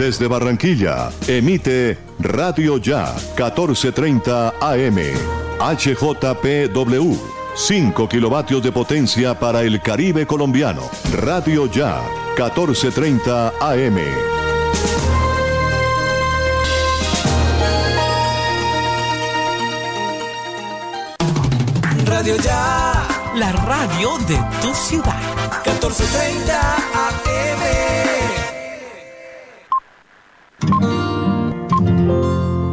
Desde Barranquilla, emite Radio Ya 1430 AM. HJPW. 5 kilovatios de potencia para el Caribe colombiano. Radio Ya 1430 AM. Radio Ya. La radio de tu ciudad. 1430 AM.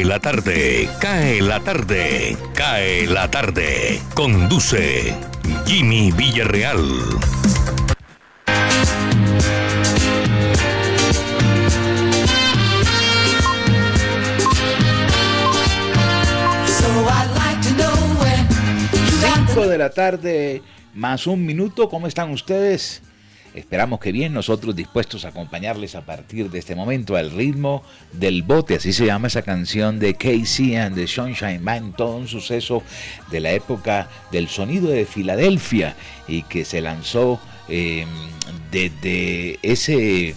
Cae la tarde, cae la tarde, cae la tarde. Conduce Jimmy Villarreal. So I'd like to know when you got 5 de la tarde más un minuto. ¿Cómo están ustedes? Esperamos que bien, nosotros dispuestos a acompañarles a partir de este momento al ritmo del bote, así se llama esa canción de Casey and the Sunshine Band, todo un suceso de la época del sonido de Filadelfia y que se lanzó eh, desde ese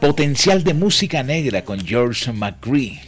potencial de música negra con George McCree.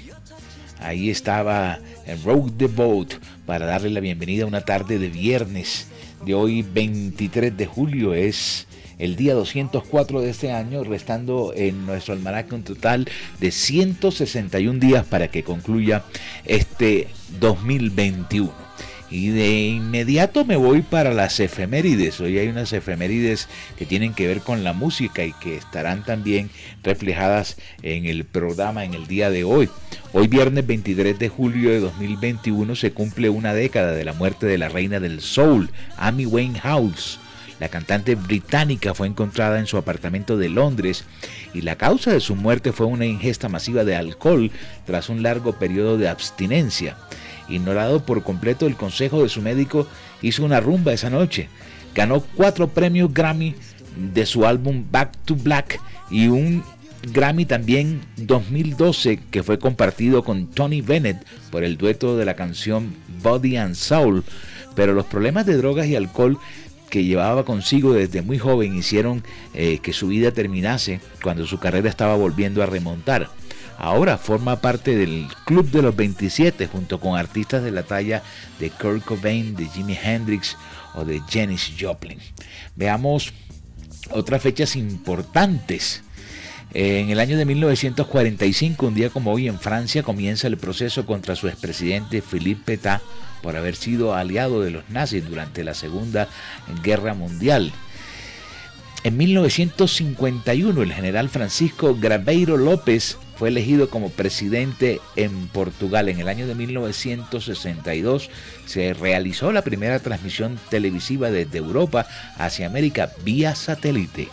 Ahí estaba en Road the Boat para darle la bienvenida a una tarde de viernes de hoy 23 de julio. Es el día 204 de este año, restando en nuestro almanaque un total de 161 días para que concluya este 2021. Y de inmediato me voy para las efemérides. Hoy hay unas efemérides que tienen que ver con la música y que estarán también reflejadas en el programa en el día de hoy. Hoy viernes 23 de julio de 2021 se cumple una década de la muerte de la reina del soul, Amy Winehouse. La cantante británica fue encontrada en su apartamento de Londres y la causa de su muerte fue una ingesta masiva de alcohol tras un largo periodo de abstinencia. Ignorado por completo el consejo de su médico, hizo una rumba esa noche. Ganó cuatro premios Grammy de su álbum Back to Black y un Grammy también 2012 que fue compartido con Tony Bennett por el dueto de la canción Body and Soul. Pero los problemas de drogas y alcohol que llevaba consigo desde muy joven hicieron eh, que su vida terminase cuando su carrera estaba volviendo a remontar. Ahora forma parte del Club de los 27 junto con artistas de la talla de Kurt Cobain, de Jimi Hendrix o de Janis Joplin. Veamos otras fechas importantes. En el año de 1945, un día como hoy en Francia, comienza el proceso contra su expresidente Philippe Pétain por haber sido aliado de los nazis durante la Segunda Guerra Mundial. En 1951, el general Francisco Graveiro López fue elegido como presidente en Portugal. En el año de 1962 se realizó la primera transmisión televisiva desde Europa hacia América vía satélite.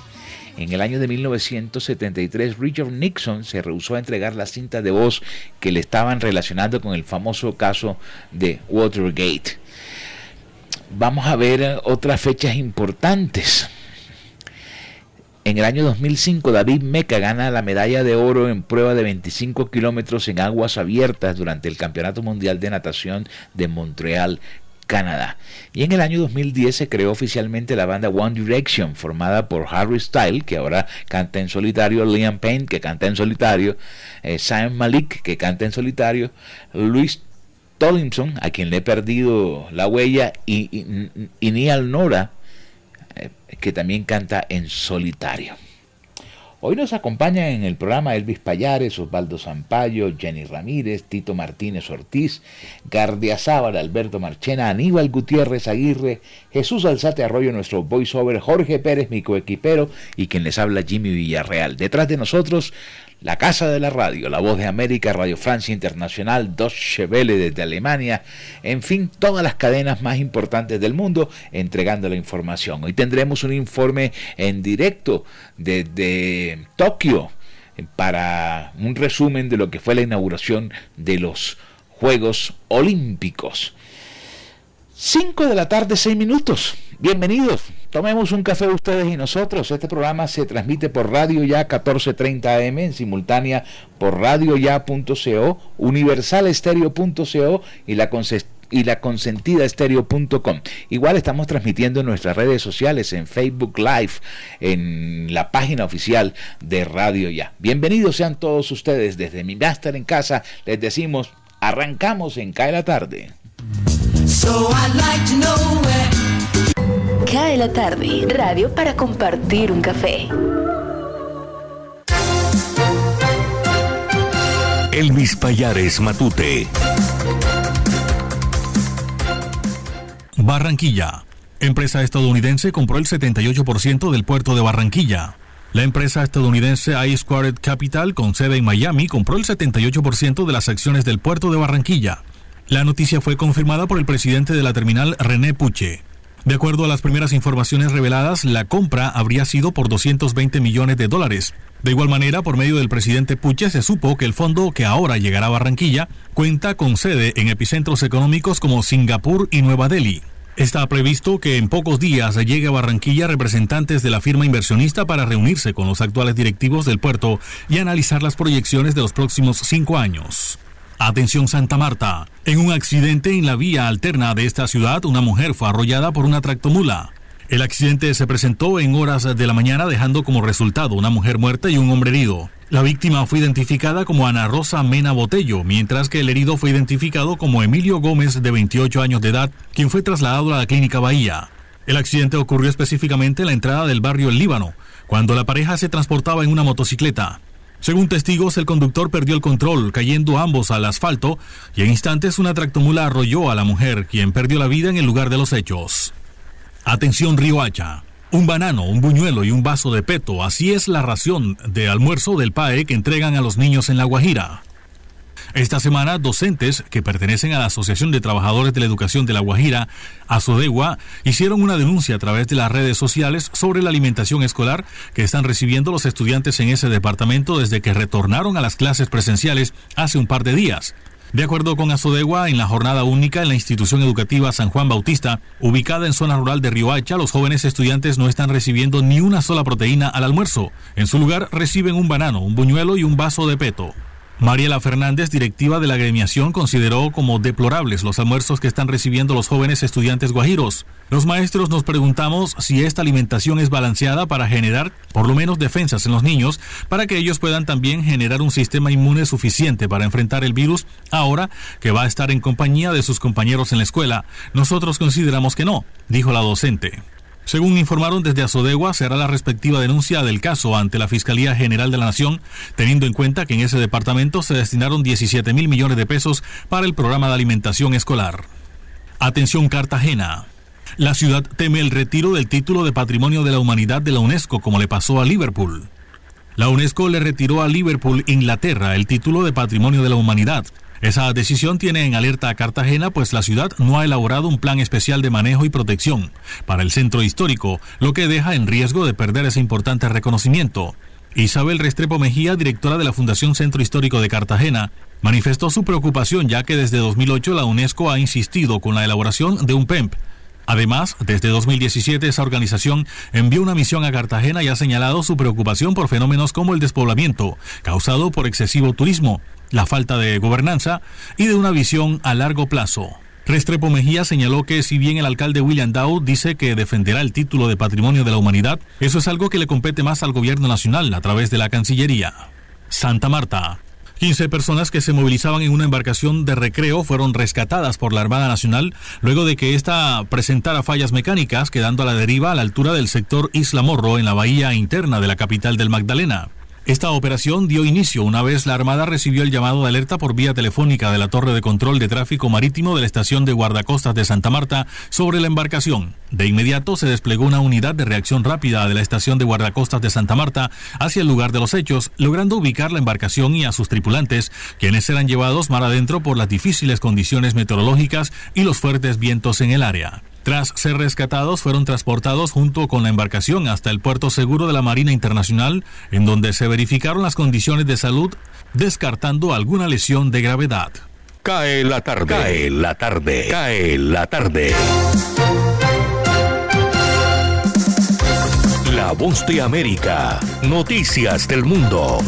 En el año de 1973, Richard Nixon se rehusó a entregar la cinta de voz que le estaban relacionando con el famoso caso de Watergate. Vamos a ver otras fechas importantes. En el año 2005, David Meca gana la medalla de oro en prueba de 25 kilómetros en aguas abiertas durante el Campeonato Mundial de Natación de Montreal, Canadá. Y en el año 2010 se creó oficialmente la banda One Direction, formada por Harry Styles, que ahora canta en solitario, Liam Payne, que canta en solitario, eh, Sam Malik, que canta en solitario, Luis Tomlinson, a quien le he perdido la huella, y, y, Neal Nora, eh, que también canta en solitario. Hoy nos acompañan en el programa Elvis Payares, Osvaldo Zampayo, Jenny Ramírez, Tito Martínez Ortiz, Gardia Zábal, Alberto Marchena, Aníbal Gutiérrez Aguirre, Jesús Alzate Arroyo, nuestro voiceover, Jorge Pérez, mi coequipero, y quien les habla Jimmy Villarreal. Detrás de nosotros, la Casa de la Radio, La Voz de América, Radio Francia Internacional, Deutsche Welle desde Alemania, en fin, todas las cadenas más importantes del mundo entregando la información. Hoy tendremos un informe en directo desde Tokio para un resumen de lo que fue la inauguración de los Juegos Olímpicos. 5 de la tarde, 6 minutos. Bienvenidos. Tomemos un café ustedes y nosotros. Este programa se transmite por Radio Ya 1430 AM, en simultánea por radioya.co, universalestereo.co y la y la consentidaestereo.com. Igual estamos transmitiendo en nuestras redes sociales, en Facebook Live, en la página oficial de Radio Ya. Bienvenidos sean todos ustedes desde mi máster en casa. Les decimos, arrancamos en Cae la tarde. Cae la tarde, radio para compartir un café. Elvis Payares Matute. Barranquilla. Empresa estadounidense compró el 78% del puerto de Barranquilla. La empresa estadounidense I Squared Capital, con sede en Miami, compró el 78% de las acciones del puerto de Barranquilla. La noticia fue confirmada por el presidente de la terminal, René Puche. De acuerdo a las primeras informaciones reveladas, la compra habría sido por 220 millones de dólares. De igual manera, por medio del presidente Puche se supo que el fondo que ahora llegará a Barranquilla cuenta con sede en epicentros económicos como Singapur y Nueva Delhi. Está previsto que en pocos días llegue a Barranquilla representantes de la firma inversionista para reunirse con los actuales directivos del puerto y analizar las proyecciones de los próximos cinco años. Atención Santa Marta. En un accidente en la vía alterna de esta ciudad, una mujer fue arrollada por una tractomula. El accidente se presentó en horas de la mañana dejando como resultado una mujer muerta y un hombre herido. La víctima fue identificada como Ana Rosa Mena Botello, mientras que el herido fue identificado como Emilio Gómez, de 28 años de edad, quien fue trasladado a la clínica Bahía. El accidente ocurrió específicamente en la entrada del barrio El Líbano, cuando la pareja se transportaba en una motocicleta. Según testigos, el conductor perdió el control, cayendo ambos al asfalto, y en instantes una tractomula arrolló a la mujer, quien perdió la vida en el lugar de los hechos. Atención Hacha. Un banano, un buñuelo y un vaso de peto, así es la ración de almuerzo del PAE que entregan a los niños en La Guajira. Esta semana, docentes que pertenecen a la Asociación de Trabajadores de la Educación de La Guajira, ASODEGUA, hicieron una denuncia a través de las redes sociales sobre la alimentación escolar que están recibiendo los estudiantes en ese departamento desde que retornaron a las clases presenciales hace un par de días. De acuerdo con Asodegua, en la jornada única en la institución educativa San Juan Bautista, ubicada en zona rural de Riohacha, los jóvenes estudiantes no están recibiendo ni una sola proteína al almuerzo. En su lugar reciben un banano, un buñuelo y un vaso de peto. Mariela Fernández, directiva de la gremiación, consideró como deplorables los almuerzos que están recibiendo los jóvenes estudiantes guajiros. Los maestros nos preguntamos si esta alimentación es balanceada para generar por lo menos defensas en los niños, para que ellos puedan también generar un sistema inmune suficiente para enfrentar el virus ahora que va a estar en compañía de sus compañeros en la escuela. Nosotros consideramos que no, dijo la docente. Según informaron desde Azodegua, será la respectiva denuncia del caso ante la Fiscalía General de la Nación, teniendo en cuenta que en ese departamento se destinaron 17 mil millones de pesos para el programa de alimentación escolar. Atención Cartagena. La ciudad teme el retiro del título de Patrimonio de la Humanidad de la UNESCO, como le pasó a Liverpool. La UNESCO le retiró a Liverpool, Inglaterra, el título de Patrimonio de la Humanidad, esa decisión tiene en alerta a Cartagena, pues la ciudad no ha elaborado un plan especial de manejo y protección para el centro histórico, lo que deja en riesgo de perder ese importante reconocimiento. Isabel Restrepo Mejía, directora de la Fundación Centro Histórico de Cartagena, manifestó su preocupación ya que desde 2008 la UNESCO ha insistido con la elaboración de un PEMP. Además, desde 2017 esa organización envió una misión a Cartagena y ha señalado su preocupación por fenómenos como el despoblamiento, causado por excesivo turismo, la falta de gobernanza y de una visión a largo plazo. Restrepo Mejía señaló que si bien el alcalde William Dow dice que defenderá el título de Patrimonio de la Humanidad, eso es algo que le compete más al gobierno nacional a través de la Cancillería. Santa Marta. 15 personas que se movilizaban en una embarcación de recreo fueron rescatadas por la Armada Nacional luego de que ésta presentara fallas mecánicas, quedando a la deriva a la altura del sector Isla Morro en la bahía interna de la capital del Magdalena. Esta operación dio inicio una vez la Armada recibió el llamado de alerta por vía telefónica de la Torre de Control de Tráfico Marítimo de la estación de guardacostas de Santa Marta sobre la embarcación. De inmediato se desplegó una unidad de reacción rápida de la estación de guardacostas de Santa Marta hacia el lugar de los hechos, logrando ubicar la embarcación y a sus tripulantes, quienes eran llevados mar adentro por las difíciles condiciones meteorológicas y los fuertes vientos en el área. Tras ser rescatados, fueron transportados junto con la embarcación hasta el puerto seguro de la Marina Internacional, en donde se verificaron las condiciones de salud, descartando alguna lesión de gravedad. Cae la tarde. Cae la tarde. Cae la tarde. La voz de América. Noticias del mundo.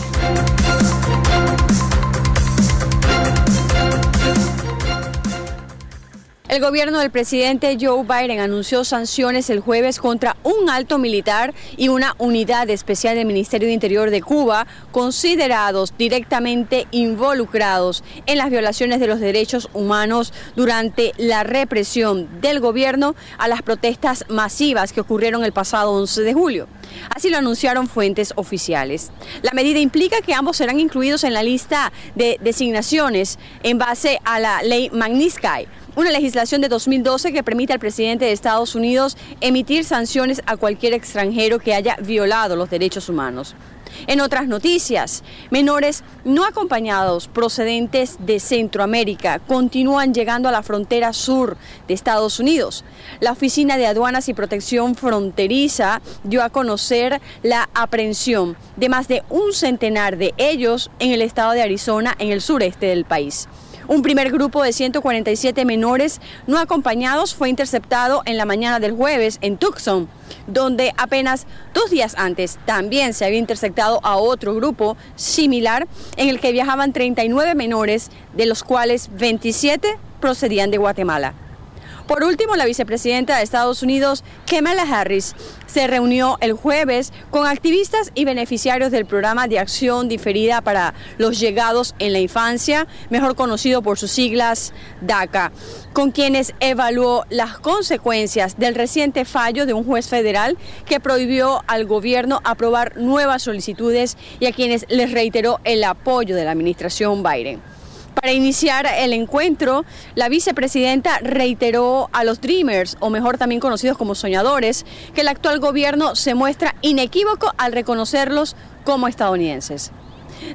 El gobierno del presidente Joe Biden anunció sanciones el jueves contra un alto militar y una unidad especial del Ministerio de Interior de Cuba, considerados directamente involucrados en las violaciones de los derechos humanos durante la represión del gobierno a las protestas masivas que ocurrieron el pasado 11 de julio. Así lo anunciaron fuentes oficiales. La medida implica que ambos serán incluidos en la lista de designaciones en base a la ley Magnitsky una legislación de 2012 que permite al presidente de Estados Unidos emitir sanciones a cualquier extranjero que haya violado los derechos humanos. En otras noticias, menores no acompañados procedentes de Centroamérica continúan llegando a la frontera sur de Estados Unidos. La Oficina de Aduanas y Protección Fronteriza dio a conocer la aprehensión de más de un centenar de ellos en el estado de Arizona, en el sureste del país. Un primer grupo de 147 menores no acompañados fue interceptado en la mañana del jueves en Tucson, donde apenas dos días antes también se había interceptado a otro grupo similar en el que viajaban 39 menores, de los cuales 27 procedían de Guatemala. Por último, la vicepresidenta de Estados Unidos, Kamala Harris, se reunió el jueves con activistas y beneficiarios del programa de acción diferida para los llegados en la infancia, mejor conocido por sus siglas DACA, con quienes evaluó las consecuencias del reciente fallo de un juez federal que prohibió al gobierno aprobar nuevas solicitudes y a quienes les reiteró el apoyo de la administración Biden. Para iniciar el encuentro, la vicepresidenta reiteró a los Dreamers, o mejor también conocidos como soñadores, que el actual gobierno se muestra inequívoco al reconocerlos como estadounidenses.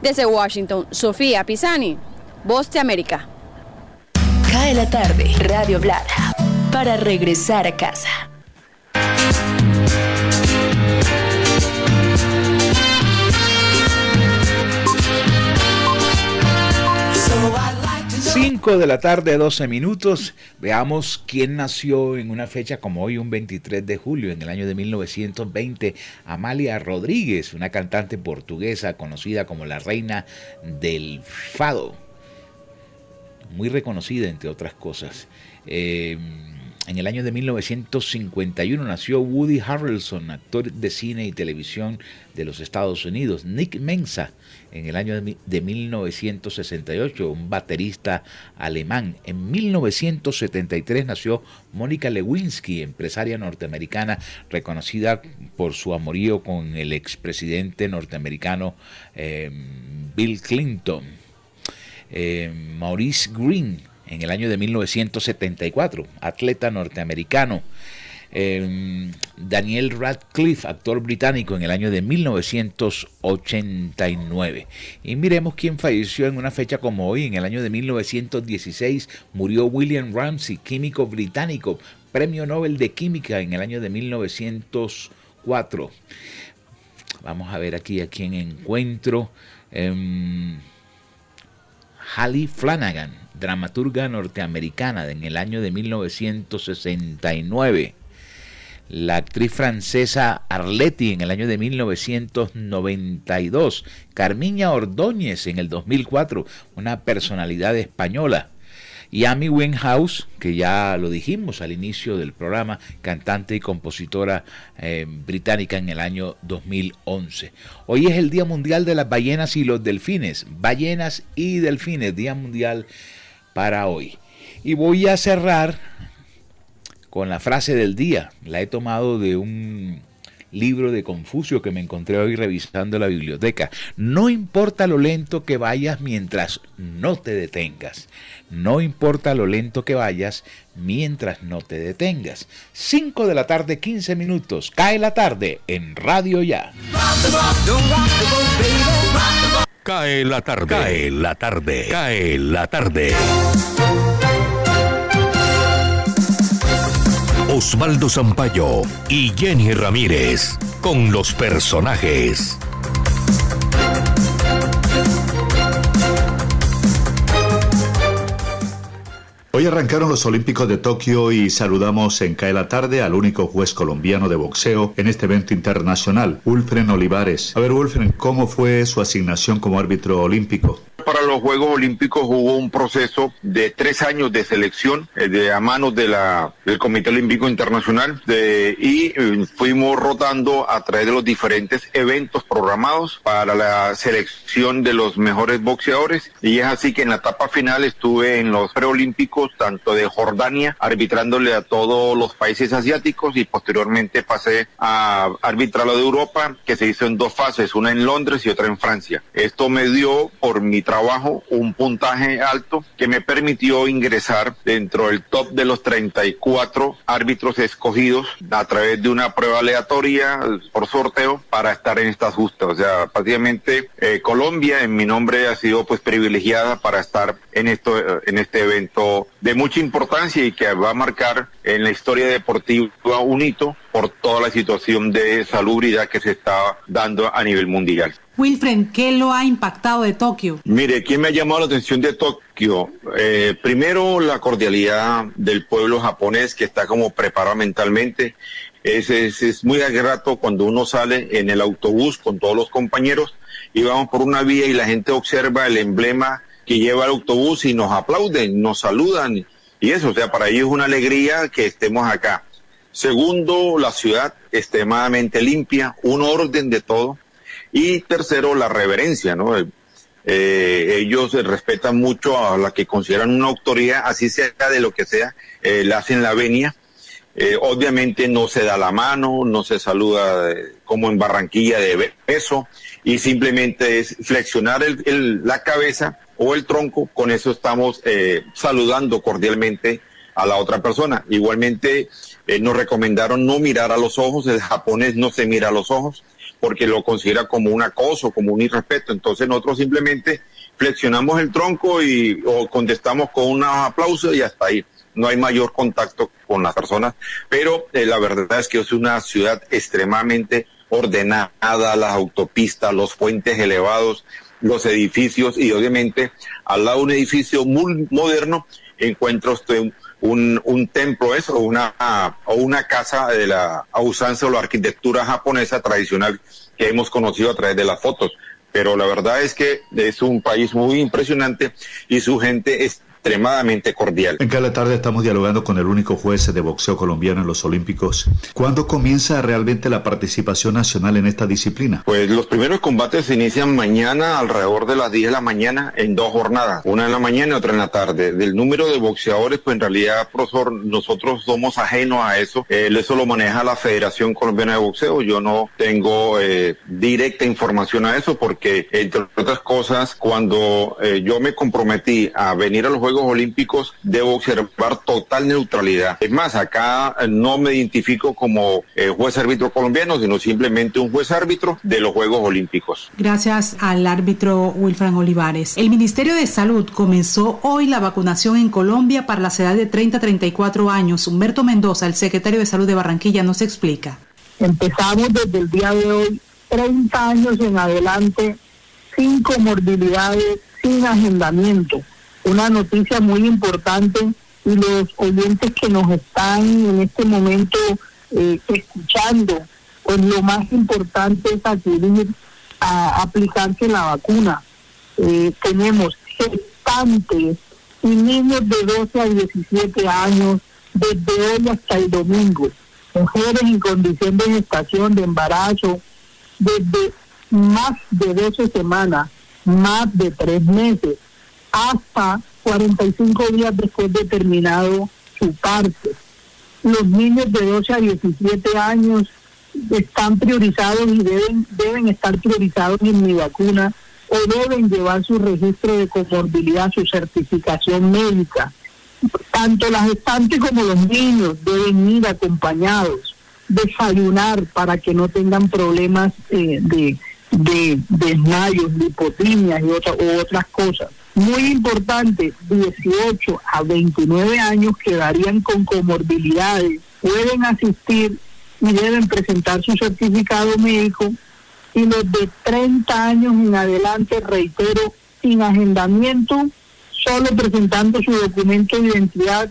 Desde Washington, Sofía Pisani, Voz de América. Cae la tarde, Radio Blada, para regresar a casa. 5 de la tarde, 12 minutos. Veamos quién nació en una fecha como hoy, un 23 de julio, en el año de 1920. Amalia Rodríguez, una cantante portuguesa conocida como la reina del fado. Muy reconocida, entre otras cosas. Eh, en el año de 1951 nació Woody Harrelson, actor de cine y televisión de los Estados Unidos. Nick Mensa, en el año de mi- de 1968, un baterista alemán. En 1973 nació Mónica Lewinsky, empresaria norteamericana reconocida por su amorío con el expresidente norteamericano eh, Bill Clinton. Eh, Maurice Green en el año de 1974, atleta norteamericano. Eh, Daniel Radcliffe, actor británico, en el año de 1989. Y miremos quién falleció en una fecha como hoy, en el año de 1916, murió William Ramsey, químico británico, premio Nobel de Química en el año de 1904. Vamos a ver aquí a quién encuentro. Em, Hallie Flanagan, dramaturga norteamericana en el año de 1969. La actriz francesa Arletty en el año de 1992. Carmiña Ordóñez en el 2004, una personalidad española. Y Amy Winehouse, que ya lo dijimos al inicio del programa, cantante y compositora eh, británica en el año 2011. Hoy es el Día Mundial de las Ballenas y los Delfines. Ballenas y Delfines, Día Mundial para hoy. Y voy a cerrar con la frase del día. La he tomado de un libro de Confucio que me encontré hoy revisando la biblioteca. No importa lo lento que vayas mientras no te detengas. No importa lo lento que vayas mientras no te detengas. 5 de la tarde, 15 minutos. Cae la tarde en Radio Ya. Cae la tarde. Cae la tarde. Cae la tarde. Osvaldo Zampayo y Jenny Ramírez con los personajes. Hoy arrancaron los Olímpicos de Tokio y saludamos en CAE la tarde al único juez colombiano de boxeo en este evento internacional, Wilfren Olivares. A ver, Wilfren, ¿cómo fue su asignación como árbitro olímpico? Para los Juegos Olímpicos hubo un proceso de tres años de selección eh, de a manos de la, del Comité Olímpico Internacional de, y eh, fuimos rotando a través de los diferentes eventos programados para la selección de los mejores boxeadores y es así que en la etapa final estuve en los preolímpicos tanto de Jordania arbitrándole a todos los países asiáticos y posteriormente pasé a arbitrar lo de Europa que se hizo en dos fases, una en Londres y otra en Francia. Esto me dio por mi trabajo un puntaje alto que me permitió ingresar dentro del top de los 34 árbitros escogidos a través de una prueba aleatoria por sorteo para estar en estas justas. O sea, prácticamente eh, Colombia en mi nombre ha sido pues privilegiada para estar en esto en este evento de mucha importancia y que va a marcar en la historia deportiva un hito por toda la situación de salubridad que se está dando a nivel mundial. Wilfred, ¿qué lo ha impactado de Tokio? Mire, ¿quién me ha llamado la atención de Tokio? Eh, primero, la cordialidad del pueblo japonés que está como preparado mentalmente. Es, es, es muy grato cuando uno sale en el autobús con todos los compañeros y vamos por una vía y la gente observa el emblema que lleva el autobús y nos aplauden, nos saludan y eso, o sea, para ellos es una alegría que estemos acá. Segundo, la ciudad extremadamente limpia, un orden de todo. Y tercero, la reverencia, ¿no? Eh, ellos respetan mucho a la que consideran una autoridad, así sea de lo que sea, eh, la hacen la venia. Eh, obviamente no se da la mano, no se saluda eh, como en Barranquilla de beso y simplemente es flexionar el, el, la cabeza o el tronco, con eso estamos eh, saludando cordialmente a la otra persona. Igualmente eh, nos recomendaron no mirar a los ojos, el japonés no se mira a los ojos porque lo considera como un acoso, como un irrespeto. Entonces nosotros simplemente flexionamos el tronco y o contestamos con un aplauso y hasta ahí. No hay mayor contacto con las personas, pero eh, la verdad es que es una ciudad extremadamente ordenada, las autopistas, los puentes elevados, los edificios y obviamente al lado de un edificio muy moderno encuentra usted un, un, templo eso, una, o una casa de la usanza o la arquitectura japonesa tradicional que hemos conocido a través de las fotos. Pero la verdad es que es un país muy impresionante y su gente es extremadamente cordial. En cada tarde estamos dialogando con el único juez de boxeo colombiano en los Olímpicos. ¿Cuándo comienza realmente la participación nacional en esta disciplina? Pues los primeros combates se inician mañana alrededor de las 10 de la mañana en dos jornadas, una en la mañana y otra en la tarde. Del número de boxeadores, pues en realidad, profesor, nosotros somos ajenos a eso. Eso lo maneja la Federación Colombiana de Boxeo. Yo no tengo eh, directa información a eso porque, entre otras cosas, cuando eh, yo me comprometí a venir a los Juegos Olímpicos, debo observar total neutralidad. Es más, acá no me identifico como eh, juez árbitro colombiano, sino simplemente un juez árbitro de los Juegos Olímpicos. Gracias al árbitro Wilfran Olivares. El Ministerio de Salud comenzó hoy la vacunación en Colombia para las edades de 30 a 34 años. Humberto Mendoza, el secretario de Salud de Barranquilla, nos explica. Empezamos desde el día de hoy, 30 años en adelante, sin comorbilidades, sin agendamiento una noticia muy importante y los oyentes que nos están en este momento eh, escuchando, pues lo más importante es acudir a aplicarse la vacuna. Eh, tenemos gestantes y niños de 12 a 17 años desde hoy hasta el domingo, mujeres en condición de gestación, de embarazo, desde más de 12 semanas, más de tres meses hasta 45 días después de terminado su parte. Los niños de 12 a 17 años están priorizados y deben, deben estar priorizados en mi vacuna o deben llevar su registro de comorbilidad, su certificación médica. Tanto las gestantes como los niños deben ir acompañados, desayunar para que no tengan problemas eh, de, de desmayos, de hipotimias y otra, u otras cosas. Muy importante, 18 a 29 años quedarían con comorbilidades, pueden asistir y deben presentar su certificado médico y los de 30 años en adelante, reitero, sin agendamiento, solo presentando su documento de identidad,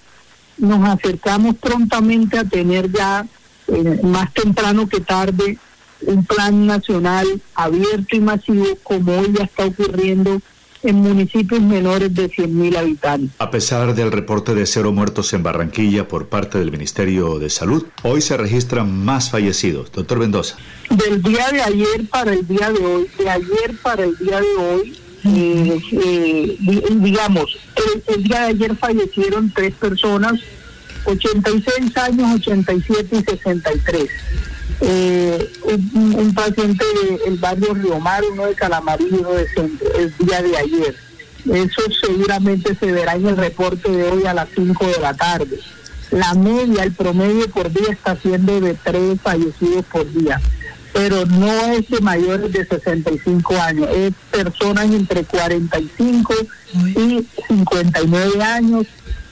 nos acercamos prontamente a tener ya, eh, más temprano que tarde, un plan nacional abierto y masivo como hoy ya está ocurriendo en municipios menores de 100.000 habitantes. A pesar del reporte de cero muertos en Barranquilla por parte del Ministerio de Salud, hoy se registran más fallecidos. Doctor Mendoza. Del día de ayer para el día de hoy, de ayer para el día de hoy, eh, eh, digamos, el, el día de ayer fallecieron tres personas, 86 años, 87 y 63 eh, un, paciente del barrio Río Mar, uno de Calamarillo, uno de Centro, el día de ayer. Eso seguramente se verá en el reporte de hoy a las 5 de la tarde. La media, el promedio por día está siendo de tres fallecidos por día, pero no es de mayores de 65 años, es personas entre 45 y 59 años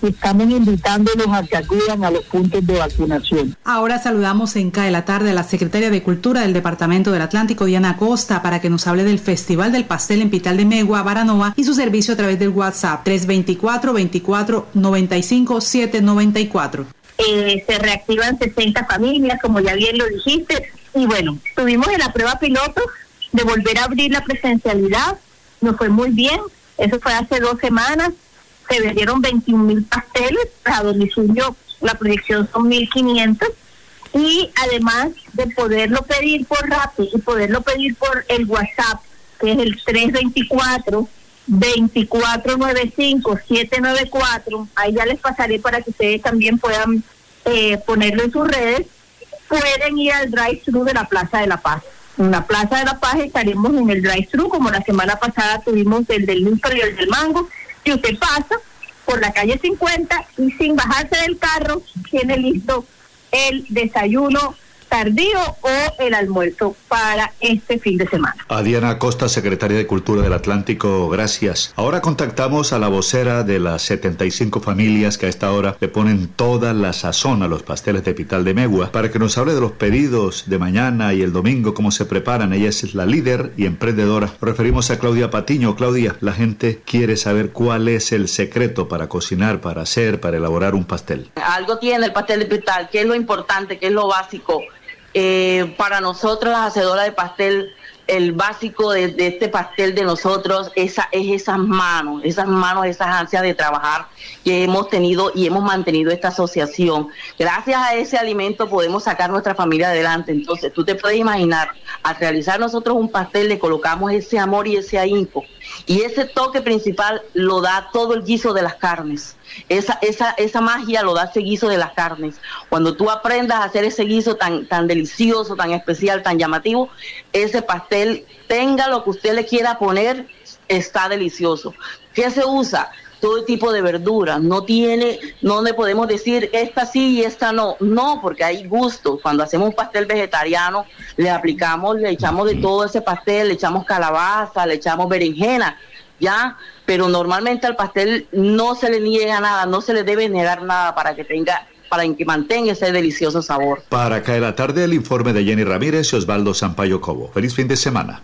estamos invitándolos a que acudan a los puntos de vacunación. Ahora saludamos en CAE la tarde a la secretaria de Cultura del Departamento del Atlántico, Diana Costa, para que nos hable del Festival del Pastel en Pital de Megua, Baranoa y su servicio a través del WhatsApp 324 24 95 794. Eh, se reactivan 60 familias, como ya bien lo dijiste, y bueno, estuvimos en la prueba piloto de volver a abrir la presencialidad, nos fue muy bien, eso fue hace dos semanas, se vendieron 21 mil pasteles, a domicilio la proyección son 1.500 y además de poderlo pedir por Rappi y poderlo pedir por el WhatsApp, que es el 324 2495 794, ahí ya les pasaré para que ustedes también puedan eh, ponerlo en sus redes, pueden ir al drive-thru de la Plaza de la Paz. En la Plaza de la Paz estaremos en el drive-thru, como la semana pasada tuvimos el del Luper y el del Mango, que usted pasa por la calle 50 y sin bajarse del carro tiene listo el desayuno tardío o el almuerzo para este fin de semana. A Diana Costa, secretaria de Cultura del Atlántico, gracias. Ahora contactamos a la vocera de las 75 familias que a esta hora le ponen toda la sazón a los pasteles de Pital de Megua para que nos hable de los pedidos de mañana y el domingo, cómo se preparan. Ella es la líder y emprendedora. Nos referimos a Claudia Patiño. Claudia, la gente quiere saber cuál es el secreto para cocinar, para hacer, para elaborar un pastel. Algo tiene el pastel de Pital, que es lo importante, que es lo básico. Eh, para nosotros, las hacedoras de pastel, el básico de, este pastel de nosotros esa, es esas manos, esas manos, esas ansias de trabajar que hemos tenido y hemos mantenido esta asociación. Gracias a ese alimento podemos sacar nuestra familia adelante. Entonces, tú te puedes imaginar, al realizar nosotros un pastel le colocamos ese amor y ese ahínco. Y ese toque principal lo da todo el guiso de las carnes. Esa, esa, esa magia lo da ese guiso de las carnes. Cuando tú aprendas a hacer ese guiso tan, tan delicioso, tan especial, tan llamativo, ese pastel, tenga lo que usted le quiera poner, está delicioso. ¿Qué se usa? Todo tipo de verduras, no tiene, no le podemos decir esta sí y esta no, no, porque hay gustos. Cuando hacemos un pastel vegetariano, le aplicamos, le echamos de todo ese pastel, le echamos calabaza, le echamos berenjena, ya, pero normalmente al pastel no se le niega nada, no se le debe negar nada para que tenga para que mantenga ese delicioso sabor. Para caer la tarde, el informe de Jenny Ramírez y Osvaldo Sampaio Cobo. Feliz fin de semana.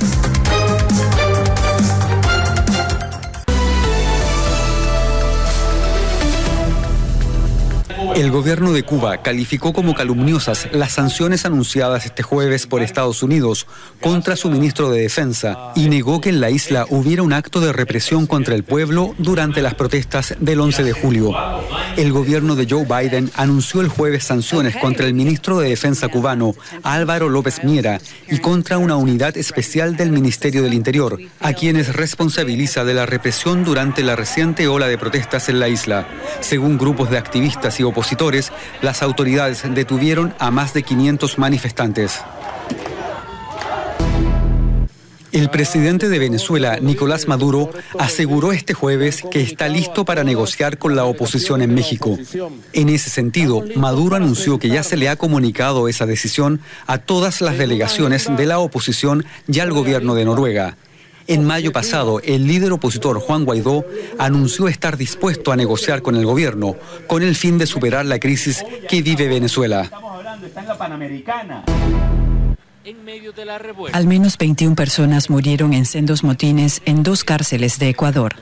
El gobierno de Cuba calificó como calumniosas las sanciones anunciadas este jueves por Estados Unidos contra su ministro de Defensa y negó que en la isla hubiera un acto de represión contra el pueblo durante las protestas del 11 de julio. El gobierno de Joe Biden anunció el jueves sanciones contra el ministro de Defensa cubano, Álvaro López Miera, y contra una unidad especial del Ministerio del Interior, a quienes responsabiliza de la represión durante la reciente ola de protestas en la isla. Según grupos de activistas y opositores, las autoridades detuvieron a más de 500 manifestantes. El presidente de Venezuela, Nicolás Maduro, aseguró este jueves que está listo para negociar con la oposición en México. En ese sentido, Maduro anunció que ya se le ha comunicado esa decisión a todas las delegaciones de la oposición y al gobierno de Noruega. En mayo pasado, el líder opositor Juan Guaidó anunció estar dispuesto a negociar con el gobierno con el fin de superar la crisis que vive Venezuela. Al menos 21 personas murieron en sendos motines en dos cárceles de Ecuador.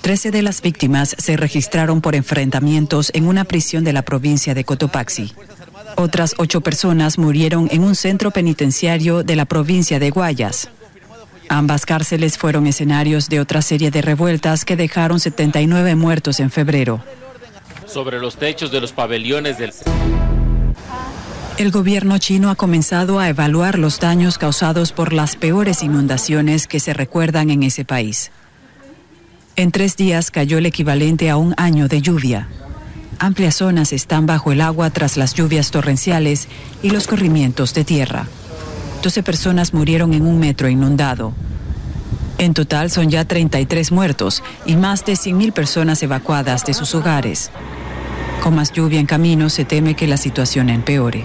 Trece de las víctimas se registraron por enfrentamientos en una prisión de la provincia de Cotopaxi. Otras ocho personas murieron en un centro penitenciario de la provincia de Guayas. Ambas cárceles fueron escenarios de otra serie de revueltas que dejaron 79 muertos en febrero. Sobre los techos de los pabellones del... El gobierno chino ha comenzado a evaluar los daños causados por las peores inundaciones que se recuerdan en ese país. En tres días cayó el equivalente a un año de lluvia. Amplias zonas están bajo el agua tras las lluvias torrenciales y los corrimientos de tierra. 12 personas murieron en un metro inundado. En total son ya 33 muertos y más de 100.000 personas evacuadas de sus hogares. Con más lluvia en camino se teme que la situación empeore.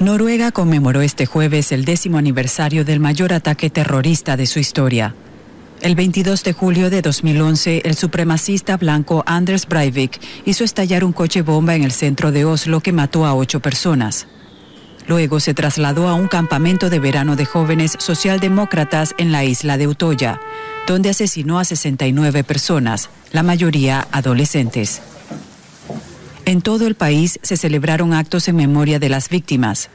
Noruega conmemoró este jueves el décimo aniversario del mayor ataque terrorista de su historia. El 22 de julio de 2011, el supremacista blanco Anders Breivik hizo estallar un coche bomba en el centro de Oslo que mató a ocho personas. Luego se trasladó a un campamento de verano de jóvenes socialdemócratas en la isla de Utoya, donde asesinó a 69 personas, la mayoría adolescentes. En todo el país se celebraron actos en memoria de las víctimas.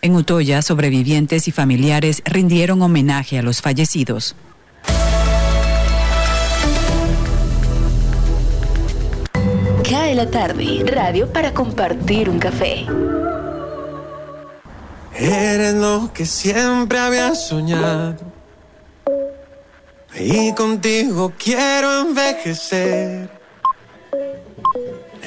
En Utoya, sobrevivientes y familiares rindieron homenaje a los fallecidos. Cae la tarde, radio para compartir un café. Eres lo que siempre había soñado. Y contigo quiero envejecer.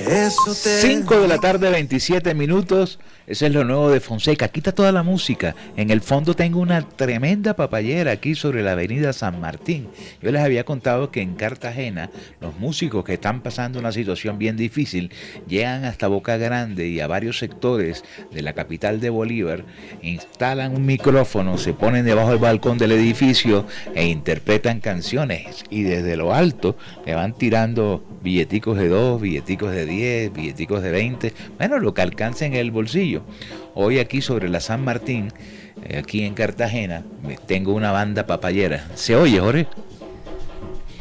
Eso te 5 de la tarde, 27 minutos. Ese es lo nuevo de Fonseca. Quita toda la música. En el fondo tengo una tremenda papayera aquí sobre la avenida San Martín. Yo les había contado que en Cartagena los músicos que están pasando una situación bien difícil llegan hasta Boca Grande y a varios sectores de la capital de Bolívar, instalan un micrófono, se ponen debajo del balcón del edificio e interpretan canciones. Y desde lo alto le van tirando billeticos de 2, billeticos de 10, billeticos de 20. Bueno, lo que alcance en el bolsillo. Hoy aquí sobre la San Martín, eh, aquí en Cartagena, tengo una banda papayera. ¿Se oye, Jorge?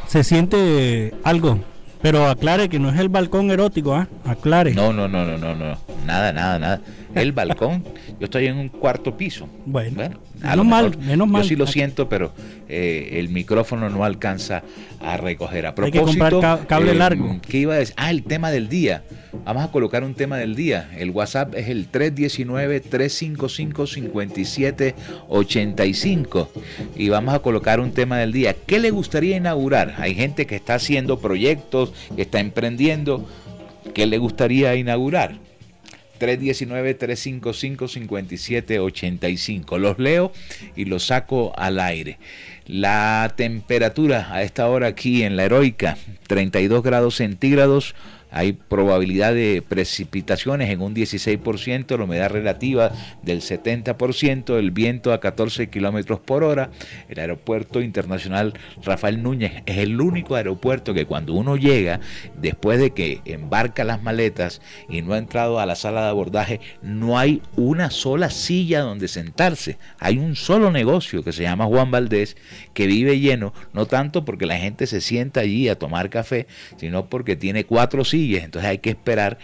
Se siente algo, pero aclare que no es el balcón erótico, ¿ah? Aclare. No, no, no, no, no, no. Nada, nada, nada. El balcón, yo estoy en un cuarto piso. Bueno, a lo menos mal, menos mal. Yo sí lo siento, pero eh, el micrófono no alcanza a recoger. A Hay que propósito, comprar ca- cable eh, largo. ¿Qué iba a decir? Ah, el tema del día. Vamos a colocar un tema del día. El WhatsApp es el 319-355-5785. Y vamos a colocar un tema del día. ¿Qué le gustaría inaugurar? Hay gente que está haciendo proyectos, que está emprendiendo. ¿Qué le gustaría inaugurar? 319-355-5785. Los leo y los saco al aire. La temperatura a esta hora aquí en la heroica, 32 grados centígrados. Hay probabilidad de precipitaciones en un 16%, la humedad relativa del 70%, el viento a 14 kilómetros por hora. El aeropuerto internacional Rafael Núñez es el único aeropuerto que cuando uno llega, después de que embarca las maletas y no ha entrado a la sala de abordaje, no hay una sola silla donde sentarse. Hay un solo negocio que se llama Juan Valdés que vive lleno, no tanto porque la gente se sienta allí a tomar café, sino porque tiene cuatro sillas, entonces hay que esperar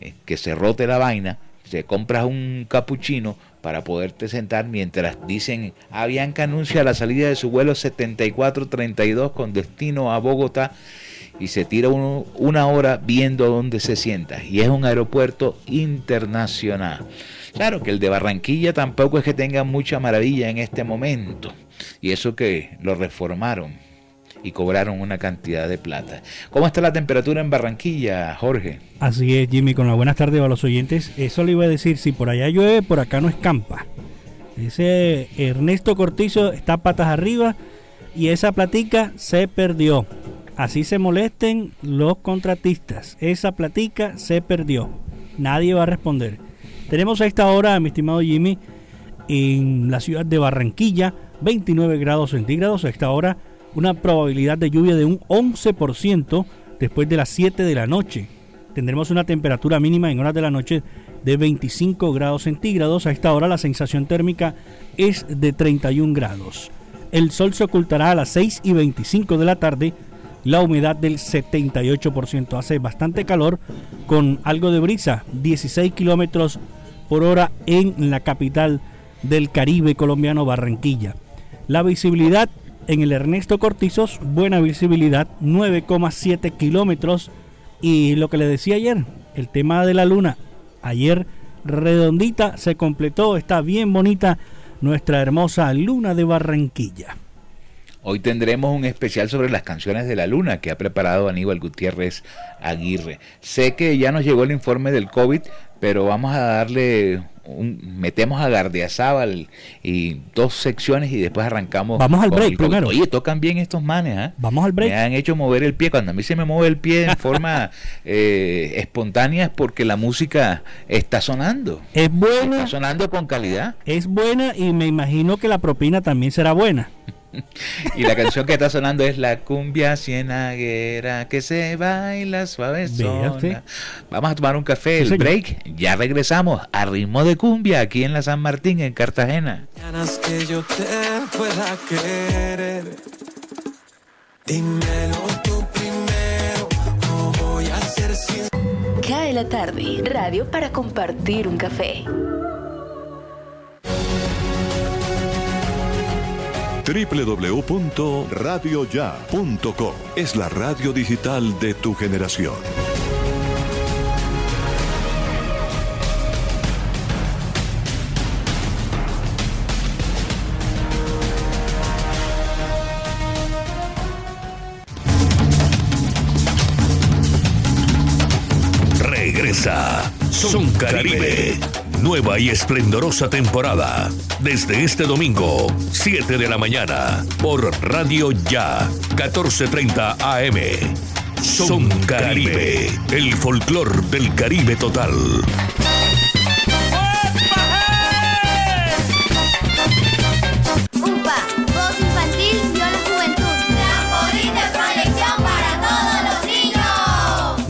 eh, que se rote la vaina, se compras un capuchino para poderte sentar mientras dicen Avianca anuncia la salida de su vuelo 7432 con destino a Bogotá y se tira uno- una hora viendo dónde se sienta. Y es un aeropuerto internacional. Claro que el de Barranquilla tampoco es que tenga mucha maravilla en este momento. Y eso que lo reformaron y cobraron una cantidad de plata. ¿Cómo está la temperatura en Barranquilla, Jorge? Así es, Jimmy, con las buenas tardes a los oyentes. Eso le iba a decir, si por allá llueve, por acá no escampa. Ese Ernesto Cortizo está patas arriba y esa platica se perdió. Así se molesten los contratistas. Esa platica se perdió. Nadie va a responder. Tenemos a esta hora, mi estimado Jimmy, en la ciudad de Barranquilla, 29 grados centígrados. A esta hora, una probabilidad de lluvia de un 11% después de las 7 de la noche. Tendremos una temperatura mínima en horas de la noche de 25 grados centígrados. A esta hora la sensación térmica es de 31 grados. El sol se ocultará a las 6 y 25 de la tarde. La humedad del 78%. Hace bastante calor con algo de brisa. 16 kilómetros por hora en la capital del Caribe colombiano, Barranquilla. La visibilidad en el Ernesto Cortizos, buena visibilidad, 9,7 kilómetros. Y lo que le decía ayer, el tema de la luna, ayer redondita se completó, está bien bonita nuestra hermosa luna de Barranquilla. Hoy tendremos un especial sobre las canciones de la luna que ha preparado Aníbal Gutiérrez Aguirre. Sé que ya nos llegó el informe del COVID, pero vamos a darle un, metemos a Gardiazabal y dos secciones y después arrancamos. Vamos al break primero. Oye, tocan bien estos manes, ¿ah? Vamos al break. Me han hecho mover el pie. Cuando a mí se me mueve el pie en forma eh, espontánea es porque la música está sonando. Es buena. Está sonando con calidad. Es buena y me imagino que la propina también será buena. Y la canción que está sonando es la cumbia cienaguera que se baila suave. Vamos a tomar un café, Sí, el break. Ya regresamos a ritmo de cumbia aquí en la San Martín, en Cartagena. ganas que yo te pueda querer. Dímelo tú primero, no voy a ser sin Cae la tarde, radio para compartir un café. www.radioya.com es la radio digital de tu generación. Regresa Son Caribe. Nueva y esplendorosa temporada. Desde este domingo, 7 de la mañana, por Radio Ya, 14:30 AM. Son Caribe, el folclor del Caribe total.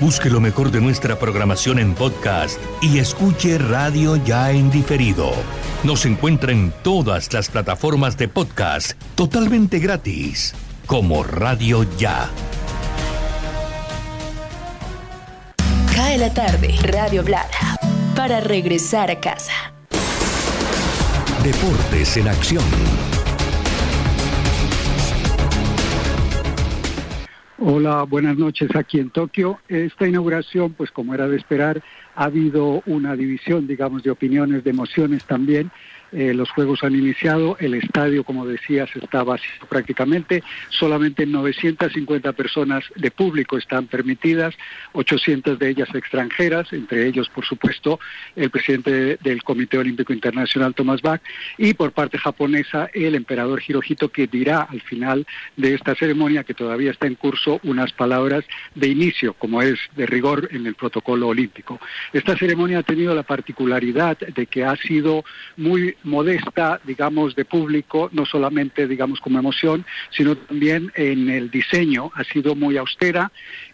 Busque lo mejor de nuestra programación en podcast y escuche Radio Ya en diferido. Nos encuentra en todas las plataformas de podcast totalmente gratis, como Radio Ya. Cae la tarde, Radio Blada, para regresar a casa. Deportes en acción. Hola, buenas noches aquí en Tokio. Esta inauguración, pues como era de esperar, ha habido una división, digamos, de opiniones, de emociones también. Eh, los juegos han iniciado, el estadio, como decías, está vacío prácticamente, solamente 950 personas de público están permitidas, 800 de ellas extranjeras, entre ellos, por supuesto, el presidente del Comité Olímpico Internacional, Thomas Bach, y por parte japonesa, el emperador Hirohito, que dirá al final de esta ceremonia, que todavía está en curso, unas palabras de inicio, como es de rigor en el protocolo olímpico. Esta ceremonia ha tenido la particularidad de que ha sido muy modesta, digamos, de público, no solamente, digamos, como emoción, sino también en el diseño. Ha sido muy austera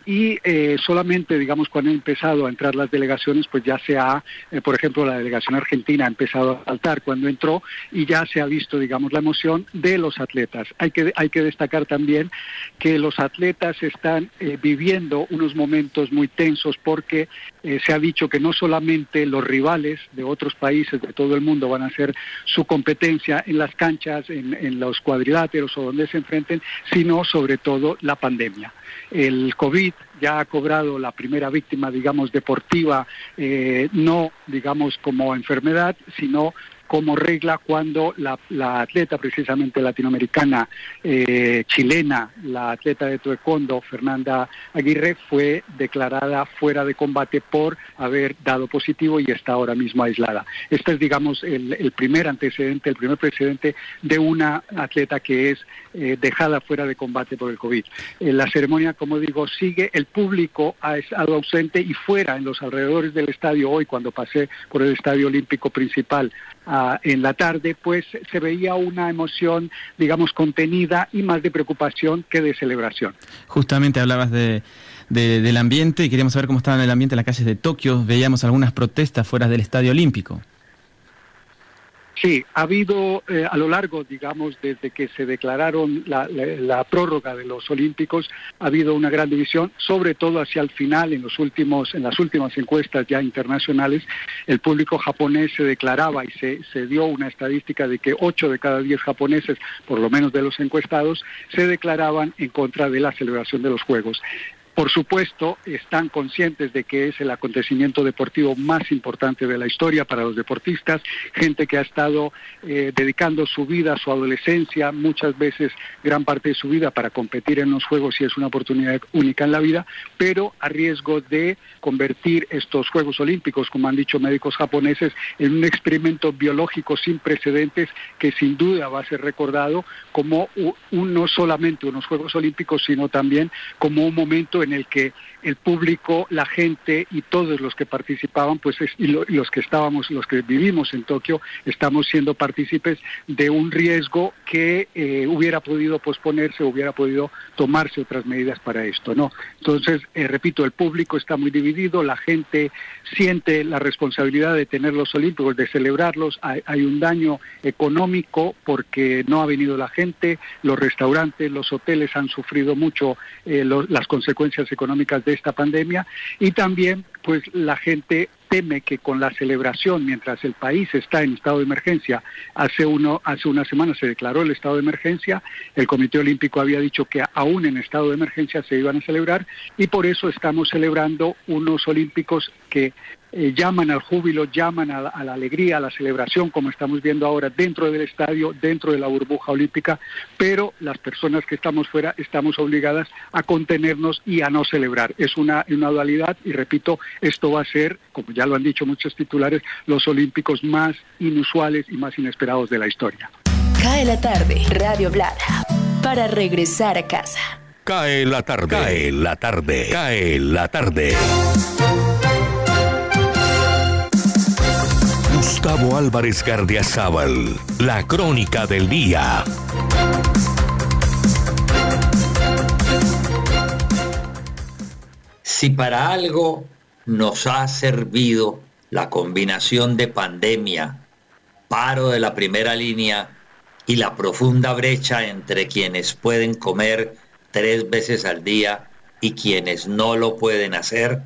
y eh, solamente, digamos, cuando han empezado a entrar las delegaciones, pues ya se ha, eh, por ejemplo, la delegación argentina ha empezado a saltar cuando entró y ya se ha visto, digamos, la emoción de los atletas. Hay que, hay que destacar también que los atletas están eh, viviendo unos momentos muy tensos porque eh, se ha dicho que no solamente los rivales de otros países de todo el mundo van a hacer su competencia en las canchas, en, en los cuadriláteros o donde se enfrenten, sino sobre todo la pandemia. El COVID ya ha cobrado la primera víctima, digamos, deportiva, eh, no, digamos, como enfermedad, sino como regla cuando la, atleta precisamente latinoamericana, eh, chilena, la atleta de taekwondo, Fernanda Aguirre, fue declarada fuera de combate por haber dado positivo y está ahora mismo aislada. Este es, digamos, el, el primer antecedente, el primer precedente de una atleta que es eh, dejada fuera de combate por el COVID. Eh, la ceremonia, como digo, sigue, el público ha estado ausente y fuera, en los alrededores del estadio, hoy cuando pasé por el estadio olímpico principal, ah, en la tarde, pues se veía una emoción, digamos, contenida y más de preocupación que de celebración. Justamente hablabas de, de- del ambiente y queríamos saber cómo estaba el ambiente en las calles de Tokio. Veíamos algunas protestas fuera del Estadio Olímpico. Sí, ha habido eh, a lo largo, digamos, desde que se declararon la, prórroga de los Olímpicos, ha habido una gran división, sobre todo hacia el final, en los últimos, en las últimas encuestas ya internacionales, el público japonés se declaraba y se, se dio una estadística de que 8 de cada 10 japoneses, por lo menos de los encuestados, se declaraban en contra de la celebración de los Juegos. Por supuesto, están conscientes de que es el acontecimiento deportivo más importante de la historia para los deportistas, gente que ha estado eh, dedicando su vida, su adolescencia, muchas veces gran parte de su vida para competir en los Juegos y es una oportunidad única en la vida, pero a riesgo de convertir estos Juegos Olímpicos, como han dicho médicos japoneses, en un experimento biológico sin precedentes que sin duda va a ser recordado como un- no solamente unos Juegos Olímpicos, sino también como un momento en el que el público, la gente y todos los que participaban, pues es- y, lo- los que estábamos, los que vivimos en Tokio, estamos siendo partícipes de un riesgo que eh, hubiera podido posponerse, hubiera podido tomarse otras medidas para esto, ¿no? Entonces, eh, repito, el público está muy dividido, la gente siente la responsabilidad de tener los Olímpicos, de celebrarlos, hay, hay un daño económico porque no ha venido la gente, los restaurantes, los hoteles han sufrido mucho eh, las consecuencias económicas de esta pandemia y también pues la gente teme que con la celebración, mientras el país está en estado de emergencia, hace, uno, hace una semana se declaró el estado de emergencia, el Comité Olímpico había dicho que aún en estado de emergencia se iban a celebrar y por eso estamos celebrando unos olímpicos que eh, llaman al júbilo, llaman a la, a la alegría, a la celebración, como estamos viendo ahora dentro del estadio, dentro de la burbuja olímpica, pero las personas que estamos fuera estamos obligadas a contenernos y a no celebrar. Es una, una dualidad y repito, esto va a ser, como ya lo han dicho muchos titulares, los olímpicos más inusuales y más inesperados de la historia. Cae la tarde, Radio Blada, para regresar a casa. Cae la tarde. Cae la tarde. Cae la tarde. Gustavo Álvarez Gardiazabal, la crónica del día. Si para algo nos ha servido la combinación de pandemia, paro de la primera línea y la profunda brecha entre quienes pueden comer tres veces al día y quienes no lo pueden hacer,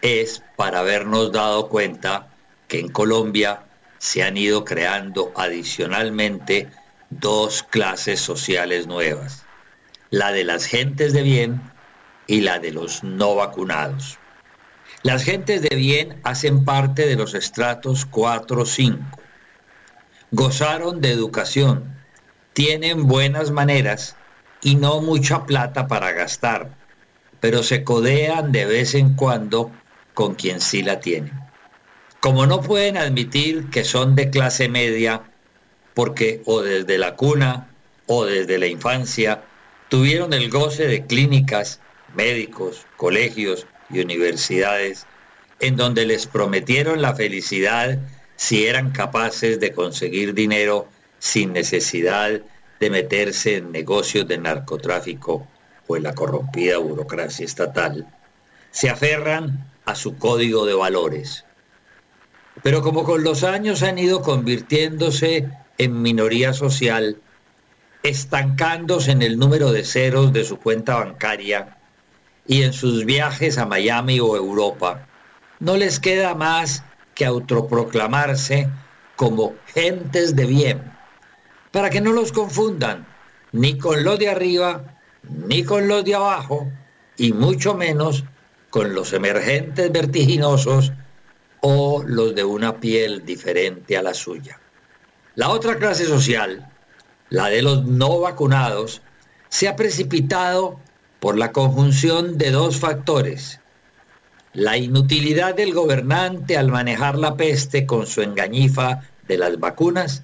es para habernos dado cuenta que en Colombia se han ido creando adicionalmente dos clases sociales nuevas, la de las gentes de bien y la de los no vacunados. Las gentes de bien hacen parte de los estratos 4-5. Gozaron de educación, tienen buenas maneras y no mucha plata para gastar, pero se codean de vez en cuando con quien sí la tiene. Como no pueden admitir que son de clase media, porque o desde la cuna o desde la infancia tuvieron el goce de clínicas, médicos, colegios y universidades, en donde les prometieron la felicidad si eran capaces de conseguir dinero sin necesidad de meterse en negocios de narcotráfico o en la corrompida burocracia estatal, se aferran a su código de valores. Pero como con los años han ido convirtiéndose en minoría social, estancándose en el número de ceros de su cuenta bancaria y en sus viajes a Miami o Europa, no les queda más que autoproclamarse como gentes de bien, para que no los confundan ni con los de arriba, ni con los de abajo, y mucho menos con los emergentes vertiginosos o los de una piel diferente a la suya. La otra clase social, la de los no vacunados, se ha precipitado por la conjunción de dos factores. La inutilidad del gobernante al manejar la peste con su engañifa de las vacunas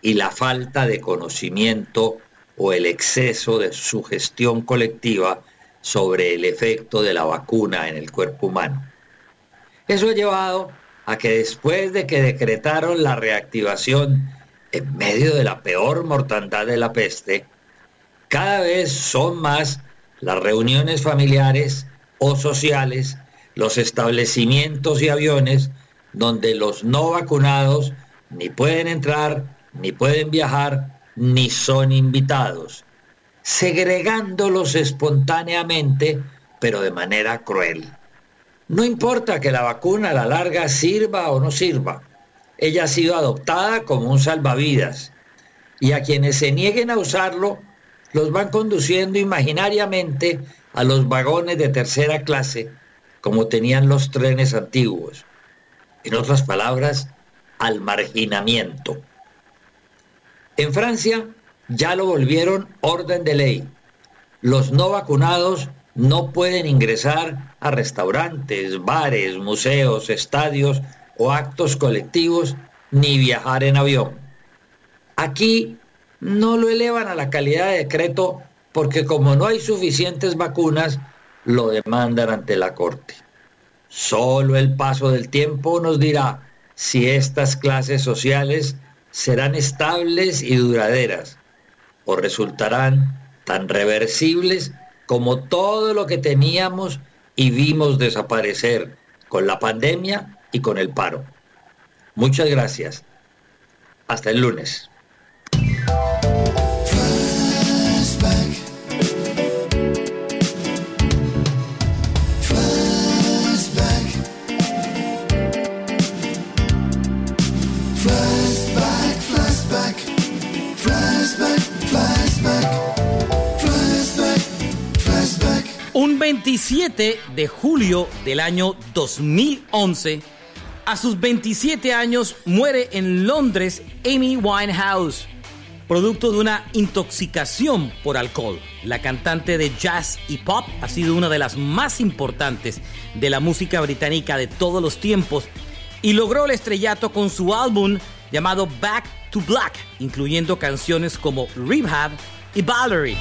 y la falta de conocimiento o el exceso de sugestión colectiva sobre el efecto de la vacuna en el cuerpo humano. Eso ha llevado a que después de que decretaron la reactivación en medio de la peor mortandad de la peste, cada vez son más las reuniones familiares o sociales, los establecimientos y aviones donde los no vacunados ni pueden entrar, ni pueden viajar, ni son invitados, segregándolos espontáneamente, pero de manera cruel. No importa que la vacuna a la larga sirva o no sirva, ella ha sido adoptada como un salvavidas y a quienes se nieguen a usarlo los van conduciendo imaginariamente a los vagones de tercera clase como tenían los trenes antiguos. En otras palabras, al marginamiento. En Francia ya lo volvieron orden de ley. Los no vacunados no pueden ingresar a restaurantes, bares, museos, estadios o actos colectivos ni viajar en avión. Aquí no lo elevan a la calidad de decreto porque como no hay suficientes vacunas, lo demandan ante la Corte. Solo el paso del tiempo nos dirá si estas clases sociales serán estables y duraderas o resultarán tan reversibles como todo lo que teníamos y vimos desaparecer con la pandemia y con el paro. Muchas gracias. Hasta el lunes. 27 de julio del año 2011, a sus 27 años muere en Londres Amy Winehouse, producto de una intoxicación por alcohol. La cantante de jazz y pop ha sido una de las más importantes de la música británica de todos los tiempos y logró el estrellato con su álbum llamado Back to Black, incluyendo canciones como Rehab y Valerie.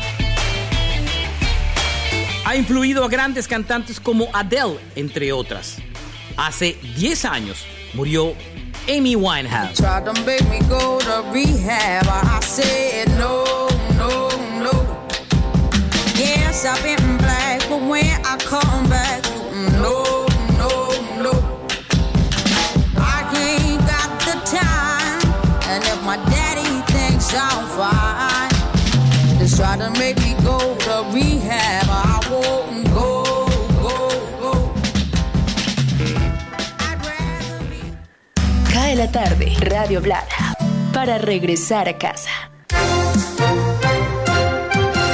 Ha influido a grandes cantantes como Adele, entre otras. Hace 10 años murió Amy Winehouse. My daddy thinks I'm fine, try to make me go to rehab. I won't go, go, go. Cae la tarde, Radio Blada, para regresar a casa.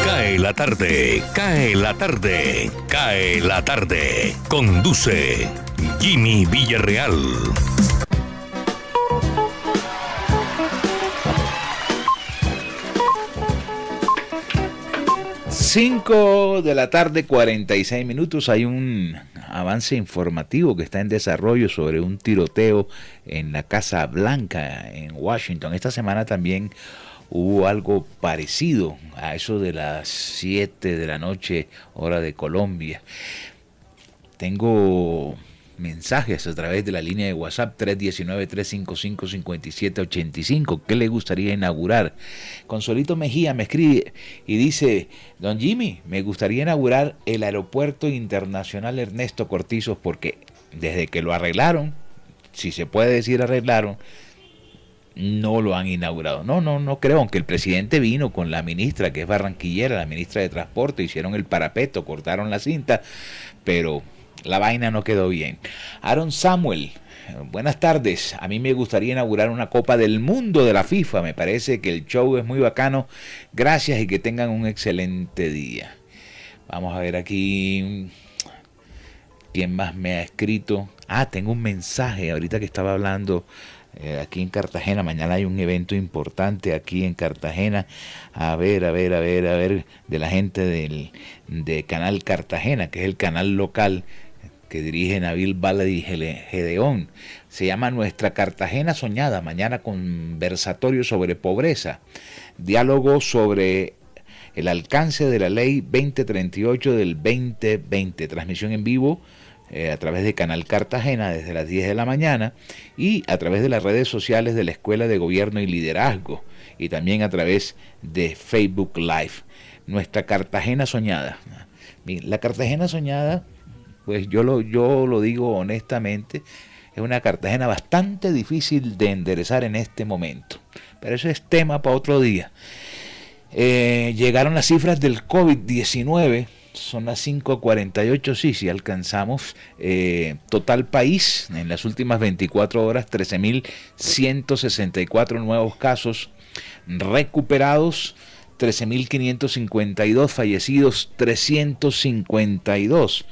Cae la tarde, cae la tarde, cae la tarde. Conduce Jimmy Villarreal. 5 de la tarde, 46 minutos. Hay un avance informativo que está en desarrollo sobre un tiroteo en la Casa Blanca en Washington. Esta semana también hubo algo parecido a eso de las 7 de la noche, hora de Colombia. Tengo mensajes a través de la línea de WhatsApp 319-355-5785. ¿Qué le gustaría inaugurar? Consolito Mejía me escribe y dice, don Jimmy, me gustaría inaugurar el Aeropuerto Internacional Ernesto Cortizos porque desde que lo arreglaron, si se puede decir arreglaron, no lo han inaugurado. No, no, no creo, aunque el presidente vino con la ministra, que es barranquillera, la ministra de Transporte, hicieron el parapeto, cortaron la cinta, pero la vaina no quedó bien. Aaron Samuel, buenas tardes. A mí me gustaría inaugurar una Copa del Mundo de la FIFA. Me parece que el show es muy bacano. Gracias y que tengan un excelente día. Vamos a ver aquí. ¿Quién más me ha escrito? Ah, tengo un mensaje ahorita que estaba hablando eh, aquí en Cartagena. Mañana hay un evento importante aquí en Cartagena. A ver, a ver, a ver, a ver, de la gente del de Canal Cartagena, que es el canal local que dirige Nabil Baladi Gedeón. Se llama Nuestra Cartagena Soñada. Mañana conversatorio sobre pobreza. Diálogo sobre el alcance de la ley 2038 del 2020. Transmisión en vivo eh, a través de Canal Cartagena desde las 10 de la mañana y a través de las redes sociales de la Escuela de Gobierno y Liderazgo y también a través de Facebook Live. Nuestra Cartagena soñada. La Cartagena soñada, pues yo lo, yo lo digo honestamente, es una Cartagena bastante difícil de enderezar en este momento. Pero eso es tema para otro día. Eh, llegaron las cifras del COVID-19 son las 5.48, sí, sí alcanzamos. Eh, total país, en las últimas 24 horas, 13.164 nuevos casos recuperados, 13.552 fallecidos, 352.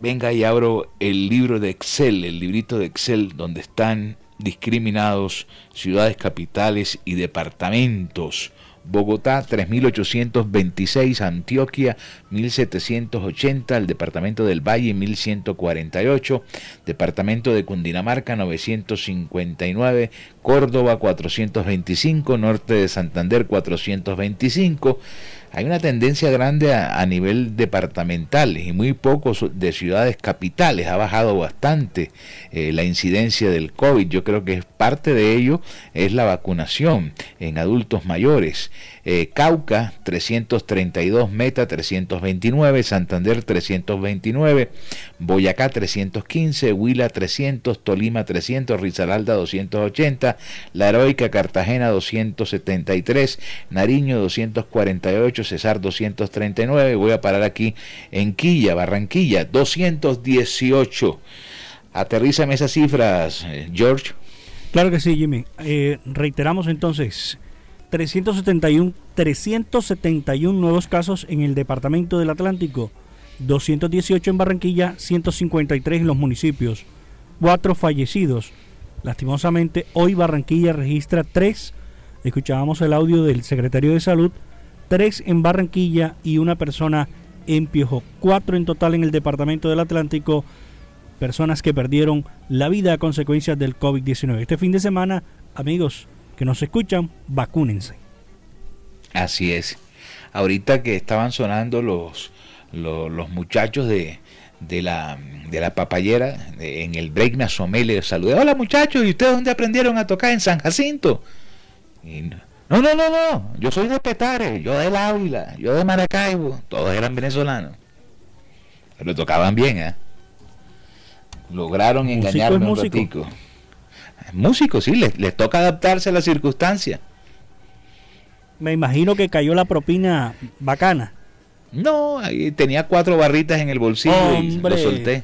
Venga y abro el libro de Excel, el librito de Excel, donde están discriminados ciudades capitales y departamentos. Bogotá 3.826, Antioquia 1.780, el Departamento del Valle 1.148, Departamento de Cundinamarca 959, Córdoba 425, Norte de Santander 425. Hay una tendencia grande a, nivel departamental y muy pocos de ciudades capitales. Ha bajado bastante eh, la incidencia del COVID. Yo creo que parte de ello es la vacunación en adultos mayores. Eh, Cauca 332, Meta 329, Santander 329, Boyacá 315, Huila 300, Tolima 300, Risaralda 280, La Heroica Cartagena 273, Nariño 248, Cesar 239, voy a parar aquí en Quilla, Barranquilla 218. Aterrízame esas cifras, eh, George. Claro que sí, Jimmy. Eh, reiteramos entonces, 371, 371 nuevos casos en el Departamento del Atlántico, 218 en Barranquilla, 153 en los municipios, 4 fallecidos. Lastimosamente, hoy Barranquilla registra 3, escuchábamos el audio del secretario de Salud, 3 en Barranquilla y una persona en Piojo, 4 en total en el departamento del Atlántico, personas que perdieron la vida a consecuencias del COVID-19. Este fin de semana, amigos que nos escuchan, vacúnense. Así es. Ahorita que estaban sonando los, los, los muchachos de, de, la, de la papayera, de- en el break me asomé y les saludé. Hola muchachos, ¿y ustedes dónde aprendieron a tocar? En San Jacinto. Y no, no, no, no, no, yo soy de Petare, yo del Ávila, yo de Maracaibo. Todos eran venezolanos. Pero tocaban bien, ¿eh? Lograron engañarme un ratico. Músicos, sí, les, les toca adaptarse a las circunstancias. Me imagino que cayó la propina bacana. No, ahí tenía cuatro barritas en el bolsillo Hombre. y lo solté.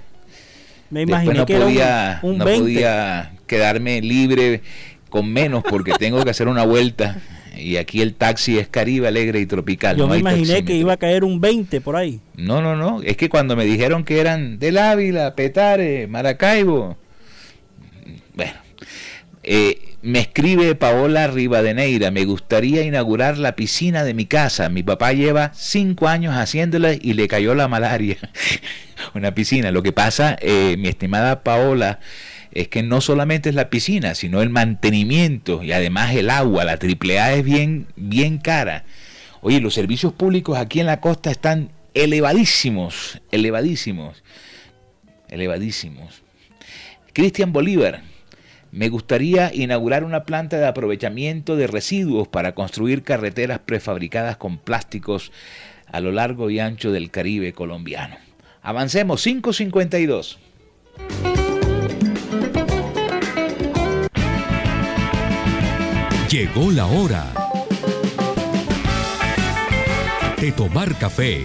Me imaginé no que era un- podía, un, no 20. podía quedarme libre con menos porque tengo que hacer una vuelta. Y aquí el taxi es Caribe, alegre y tropical. Yo no me imaginé que iba a caer un 20 por ahí. No, no, no. Es que cuando me dijeron que eran del Ávila, Petare, Maracaibo. Eh, me escribe Paola Rivadeneira. Me gustaría inaugurar la piscina de mi casa. Mi papá lleva cinco años haciéndola y le cayó la malaria. Una piscina. Lo que pasa, eh, mi estimada Paola, es que no solamente es la piscina, sino el mantenimiento y además el agua. La AAA es bien, bien cara. Oye, los servicios públicos aquí en la costa están elevadísimos, elevadísimos, elevadísimos. Cristian Bolívar, me gustaría inaugurar una planta de aprovechamiento de residuos para construir carreteras prefabricadas con plásticos a lo largo y ancho del Caribe colombiano. Avancemos, 552. Llegó la hora de tomar café.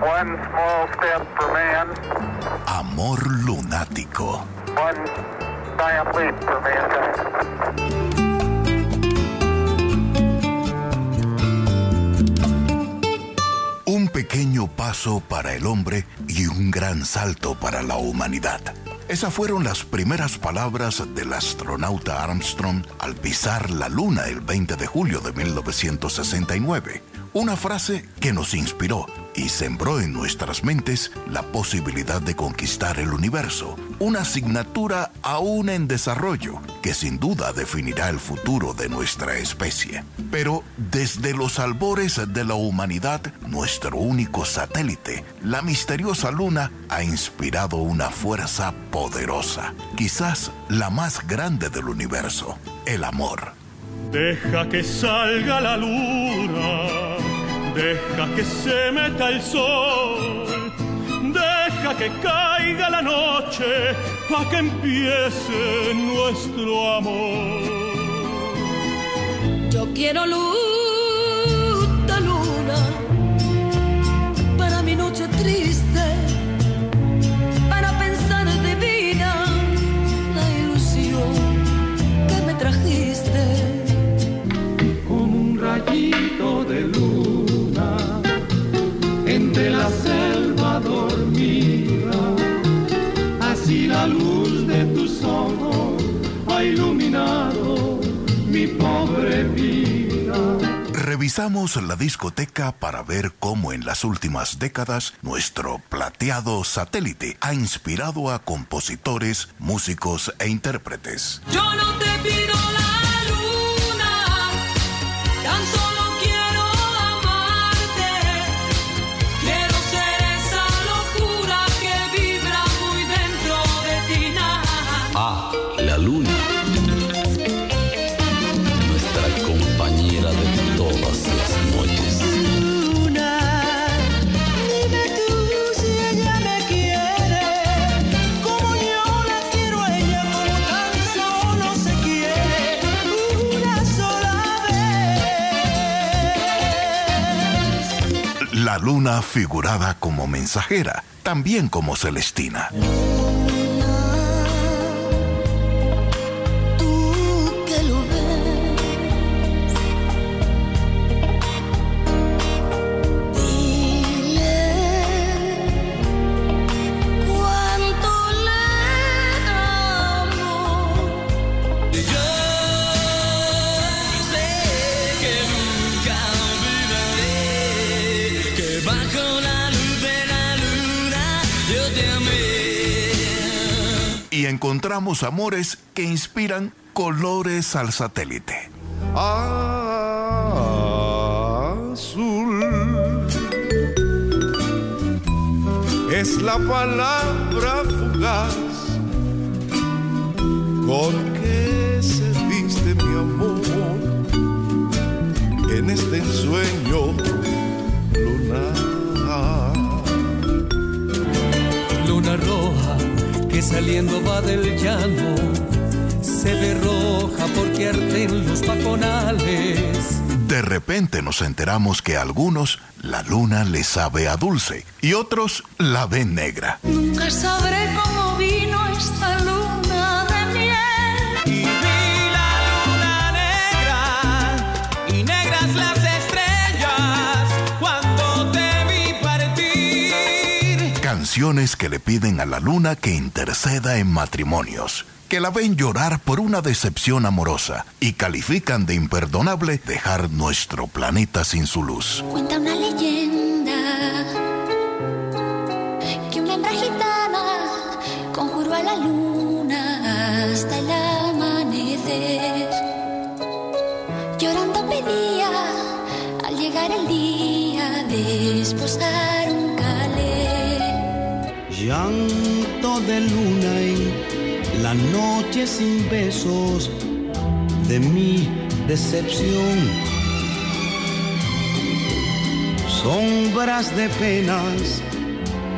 One small step for man, Amor lunático. one giant leap for mankind. Un pequeño paso para el hombre y un gran salto para la humanidad. Esas fueron las primeras palabras del astronauta Armstrong al pisar la Luna el 20 de julio de 1969. Una frase que nos inspiró y sembró en nuestras mentes la posibilidad de conquistar el universo. Una asignatura aún en desarrollo que sin duda definirá el futuro de nuestra especie. Pero desde los albores de la humanidad, nuestro único satélite, la misteriosa luna, ha inspirado una fuerza poderosa, quizás la más grande del universo, el amor. Deja que salga la luna, deja que se meta el sol, deja que caiga la noche para que empiece nuestro amor. Yo quiero luz entre la selva dormida. Así la luz de tus ojos ha iluminado mi pobre vida. Revisamos la discoteca para ver cómo en las últimas décadas nuestro plateado satélite ha inspirado a compositores, músicos e intérpretes. Yo no te pido la La luna figurada como mensajera, también como Celestina. Encontramos amores que inspiran colores al satélite. Azul es la palabra fugaz con que se viste mi amor en este ensueño saliendo va del llano, se ve roja porque arden los pajonales. De repente nos enteramos que a algunos la luna les sabe a dulce y otros la ven negra. Nunca sabré cómo vino esta luna partir. Canciones que le piden a la luna que interceda en matrimonios, que la ven llorar por una decepción amorosa y califican de imperdonable dejar nuestro planeta sin su luz. Cuenta una leyenda que una hembra gitana conjuró a la luna hasta el amanecer. Llorando pedía al llegar el día de esposar. Llanto de luna en la noche sin besos de mi decepción. Sombras de penas,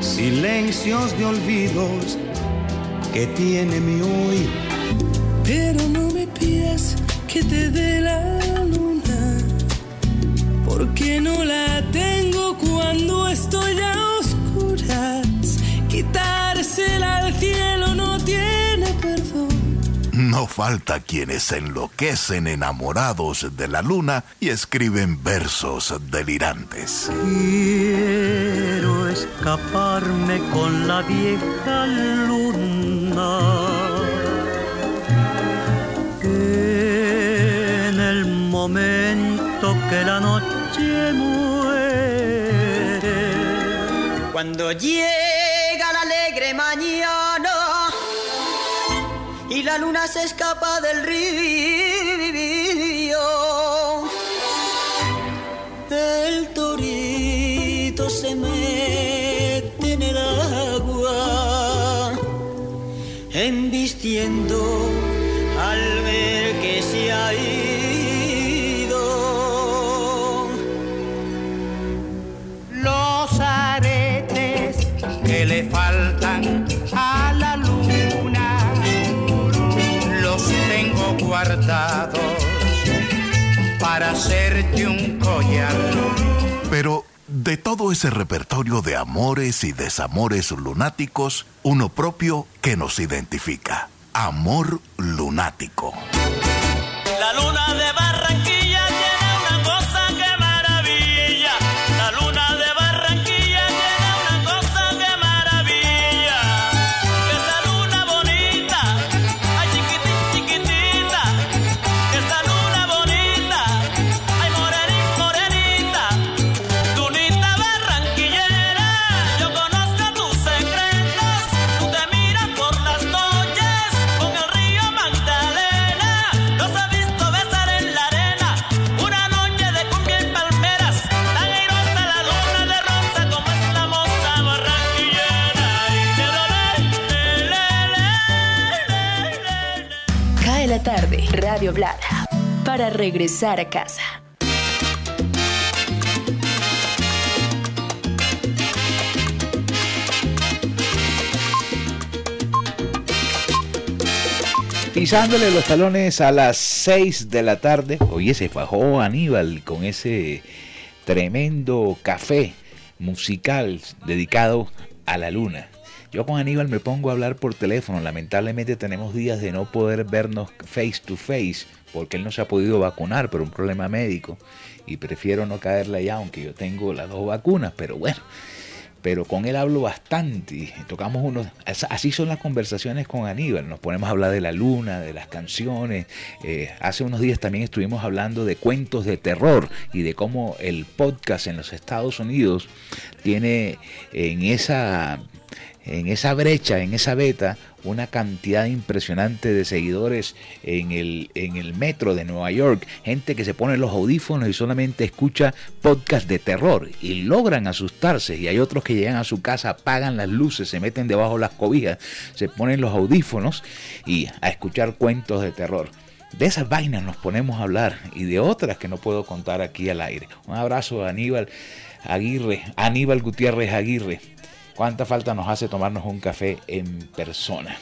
silencios de olvidos que tiene mi hoy. Pero no me pidas que te dé la luna, porque no la tengo cuando estoy a oscuras. Quitársela al cielo no tiene perdón. No falta quienes se enloquecen enamorados de la luna y escriben versos delirantes. Quiero escaparme con la vieja luna. En el momento que la noche muere. Cuando llega y la luna se escapa del río, el torito se mete para hacerte un collar. Pero de todo ese repertorio de amores y desamores lunáticos, uno propio que nos identifica. Amor lunático. La luna regresar a casa. Pisándole los talones a las 6 de la tarde. Oye, se fajó Aníbal con ese tremendo café musical dedicado a la luna. Yo con Aníbal me pongo a hablar por teléfono. Lamentablemente tenemos días de no poder vernos face to face porque él no se ha podido vacunar por un problema médico y prefiero no caerle allá aunque yo tengo las dos vacunas. Pero bueno, pero con él hablo bastante. y Tocamos unos. as- Así son las conversaciones con Aníbal. Nos ponemos a hablar de la luna, de las canciones. Eh, hace unos días también estuvimos hablando de cuentos de terror y de cómo el podcast en los Estados Unidos tiene en esa en esa brecha, en esa beta, una cantidad impresionante de seguidores en el, en el metro de Nueva York. Gente que se pone los audífonos y solamente escucha podcast de terror y logran asustarse. Y hay otros que llegan a su casa, apagan las luces, se meten debajo de las cobijas, se ponen los audífonos y a escuchar cuentos de terror. De esas vainas nos ponemos a hablar y de otras que no puedo contar aquí al aire. Un abrazo a Aníbal Aguirre, Aníbal Gutiérrez Aguirre. ¿Cuánta falta nos hace tomarnos un café en persona?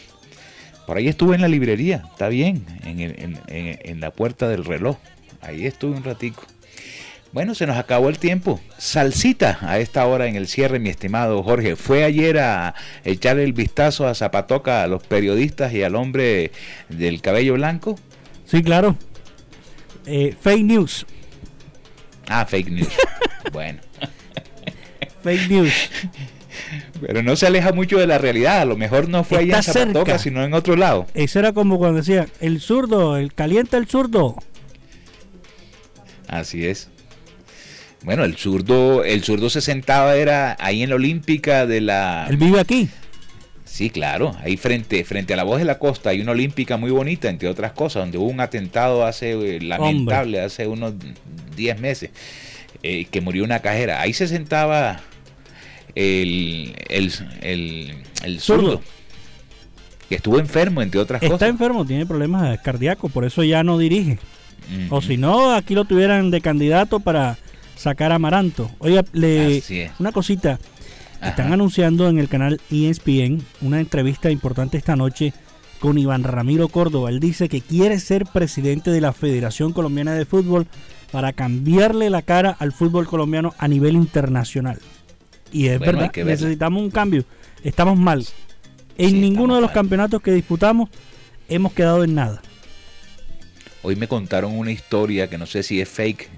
Por ahí estuve en la librería, está bien, en, el- en- en- en la puerta del reloj. Ahí estuve un ratico. Bueno, se nos acabó el tiempo. Salsita a esta hora en el cierre, mi estimado Jorge. ¿Fue ayer a echarle el vistazo a Zapatoca, a los periodistas y al hombre del cabello blanco? Sí, claro. Eh, fake news. Ah, fake news. bueno. Fake news. Pero no se aleja mucho de la realidad. A lo mejor no fue allá en Zapatoca, cerca. sino en otro lado. Eso era como cuando decía, el zurdo, el calienta el zurdo. Así es. Bueno, el zurdo, el zurdo se sentaba era ahí en la Olímpica de la. Él vive aquí. Sí, claro, ahí frente, frente a la voz de la costa hay una olímpica muy bonita, entre otras cosas, donde hubo un atentado hace eh, lamentable, hace unos 10 meses, eh, que murió una cajera. Ahí se sentaba el, el, el, el zurdo, que estuvo enfermo, entre otras Está cosas. enfermo, tiene problemas cardíacos, por eso ya no dirige. O si no, aquí lo tuvieran de candidato para sacar a Amaranto. Oiga, le, una cosita. Están anunciando en el canal ESPN una entrevista importante esta noche con Iván Ramiro Córdoba. Él dice que quiere ser presidente de la Federación Colombiana de Fútbol para cambiarle la cara al fútbol colombiano a nivel internacional. Y es Bueno, verdad, que necesitamos un cambio. Estamos mal. En ninguno de los campeonatos que disputamos hemos quedado en nada. Hoy me contaron una historia que no sé si es fake,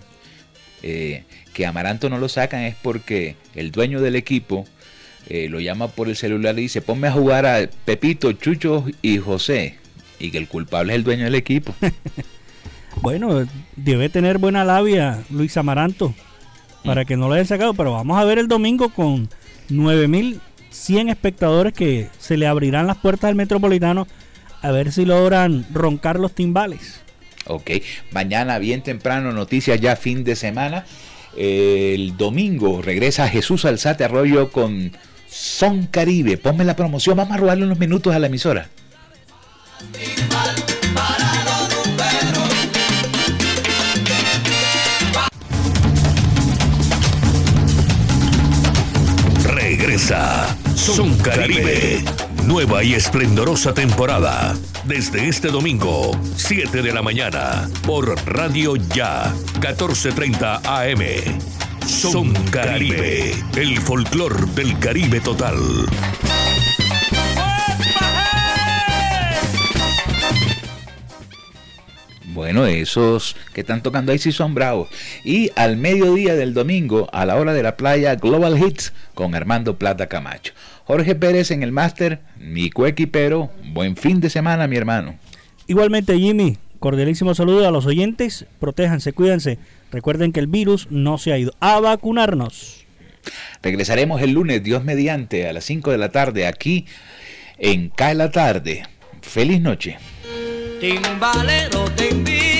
eh, que Amaranto no lo sacan es porque el dueño del equipo eh, lo llama por el celular y dice, ponme a jugar a Pepito, Chucho y José. Y que el culpable es el dueño del equipo. Bueno, debe tener buena labia Luis Amaranto para que no lo hayan sacado, pero vamos a ver el domingo con 9100 espectadores que se le abrirán las puertas del Metropolitano a ver si logran roncar los timbales. ok, mañana bien temprano, noticias ya fin de semana. El domingo regresa Jesús Alzate Arroyo con Son Caribe. Ponme la promoción, vamos a robarle unos minutos a la emisora. Son Caribe. Nueva y esplendorosa temporada. Desde este domingo, 7 de la mañana, por Radio Ya, 14:30 AM. Son Caribe. El folclor del Caribe total. Bueno, esos que están tocando ahí sí son bravos. Y al mediodía del domingo, a la hora de la playa, Global Hits con Armando Plata Camacho. Jorge Pérez en el máster, mi coequipero. Buen fin de semana, mi hermano. Igualmente, Jimmy, cordialísimo saludo a los oyentes. Protéjanse, cuídense. Recuerden que el virus no se ha ido. A vacunarnos. Regresaremos el lunes, Dios mediante, a las 5 de la tarde, aquí en Cae la Tarde. Feliz noche. Timbalero te invito.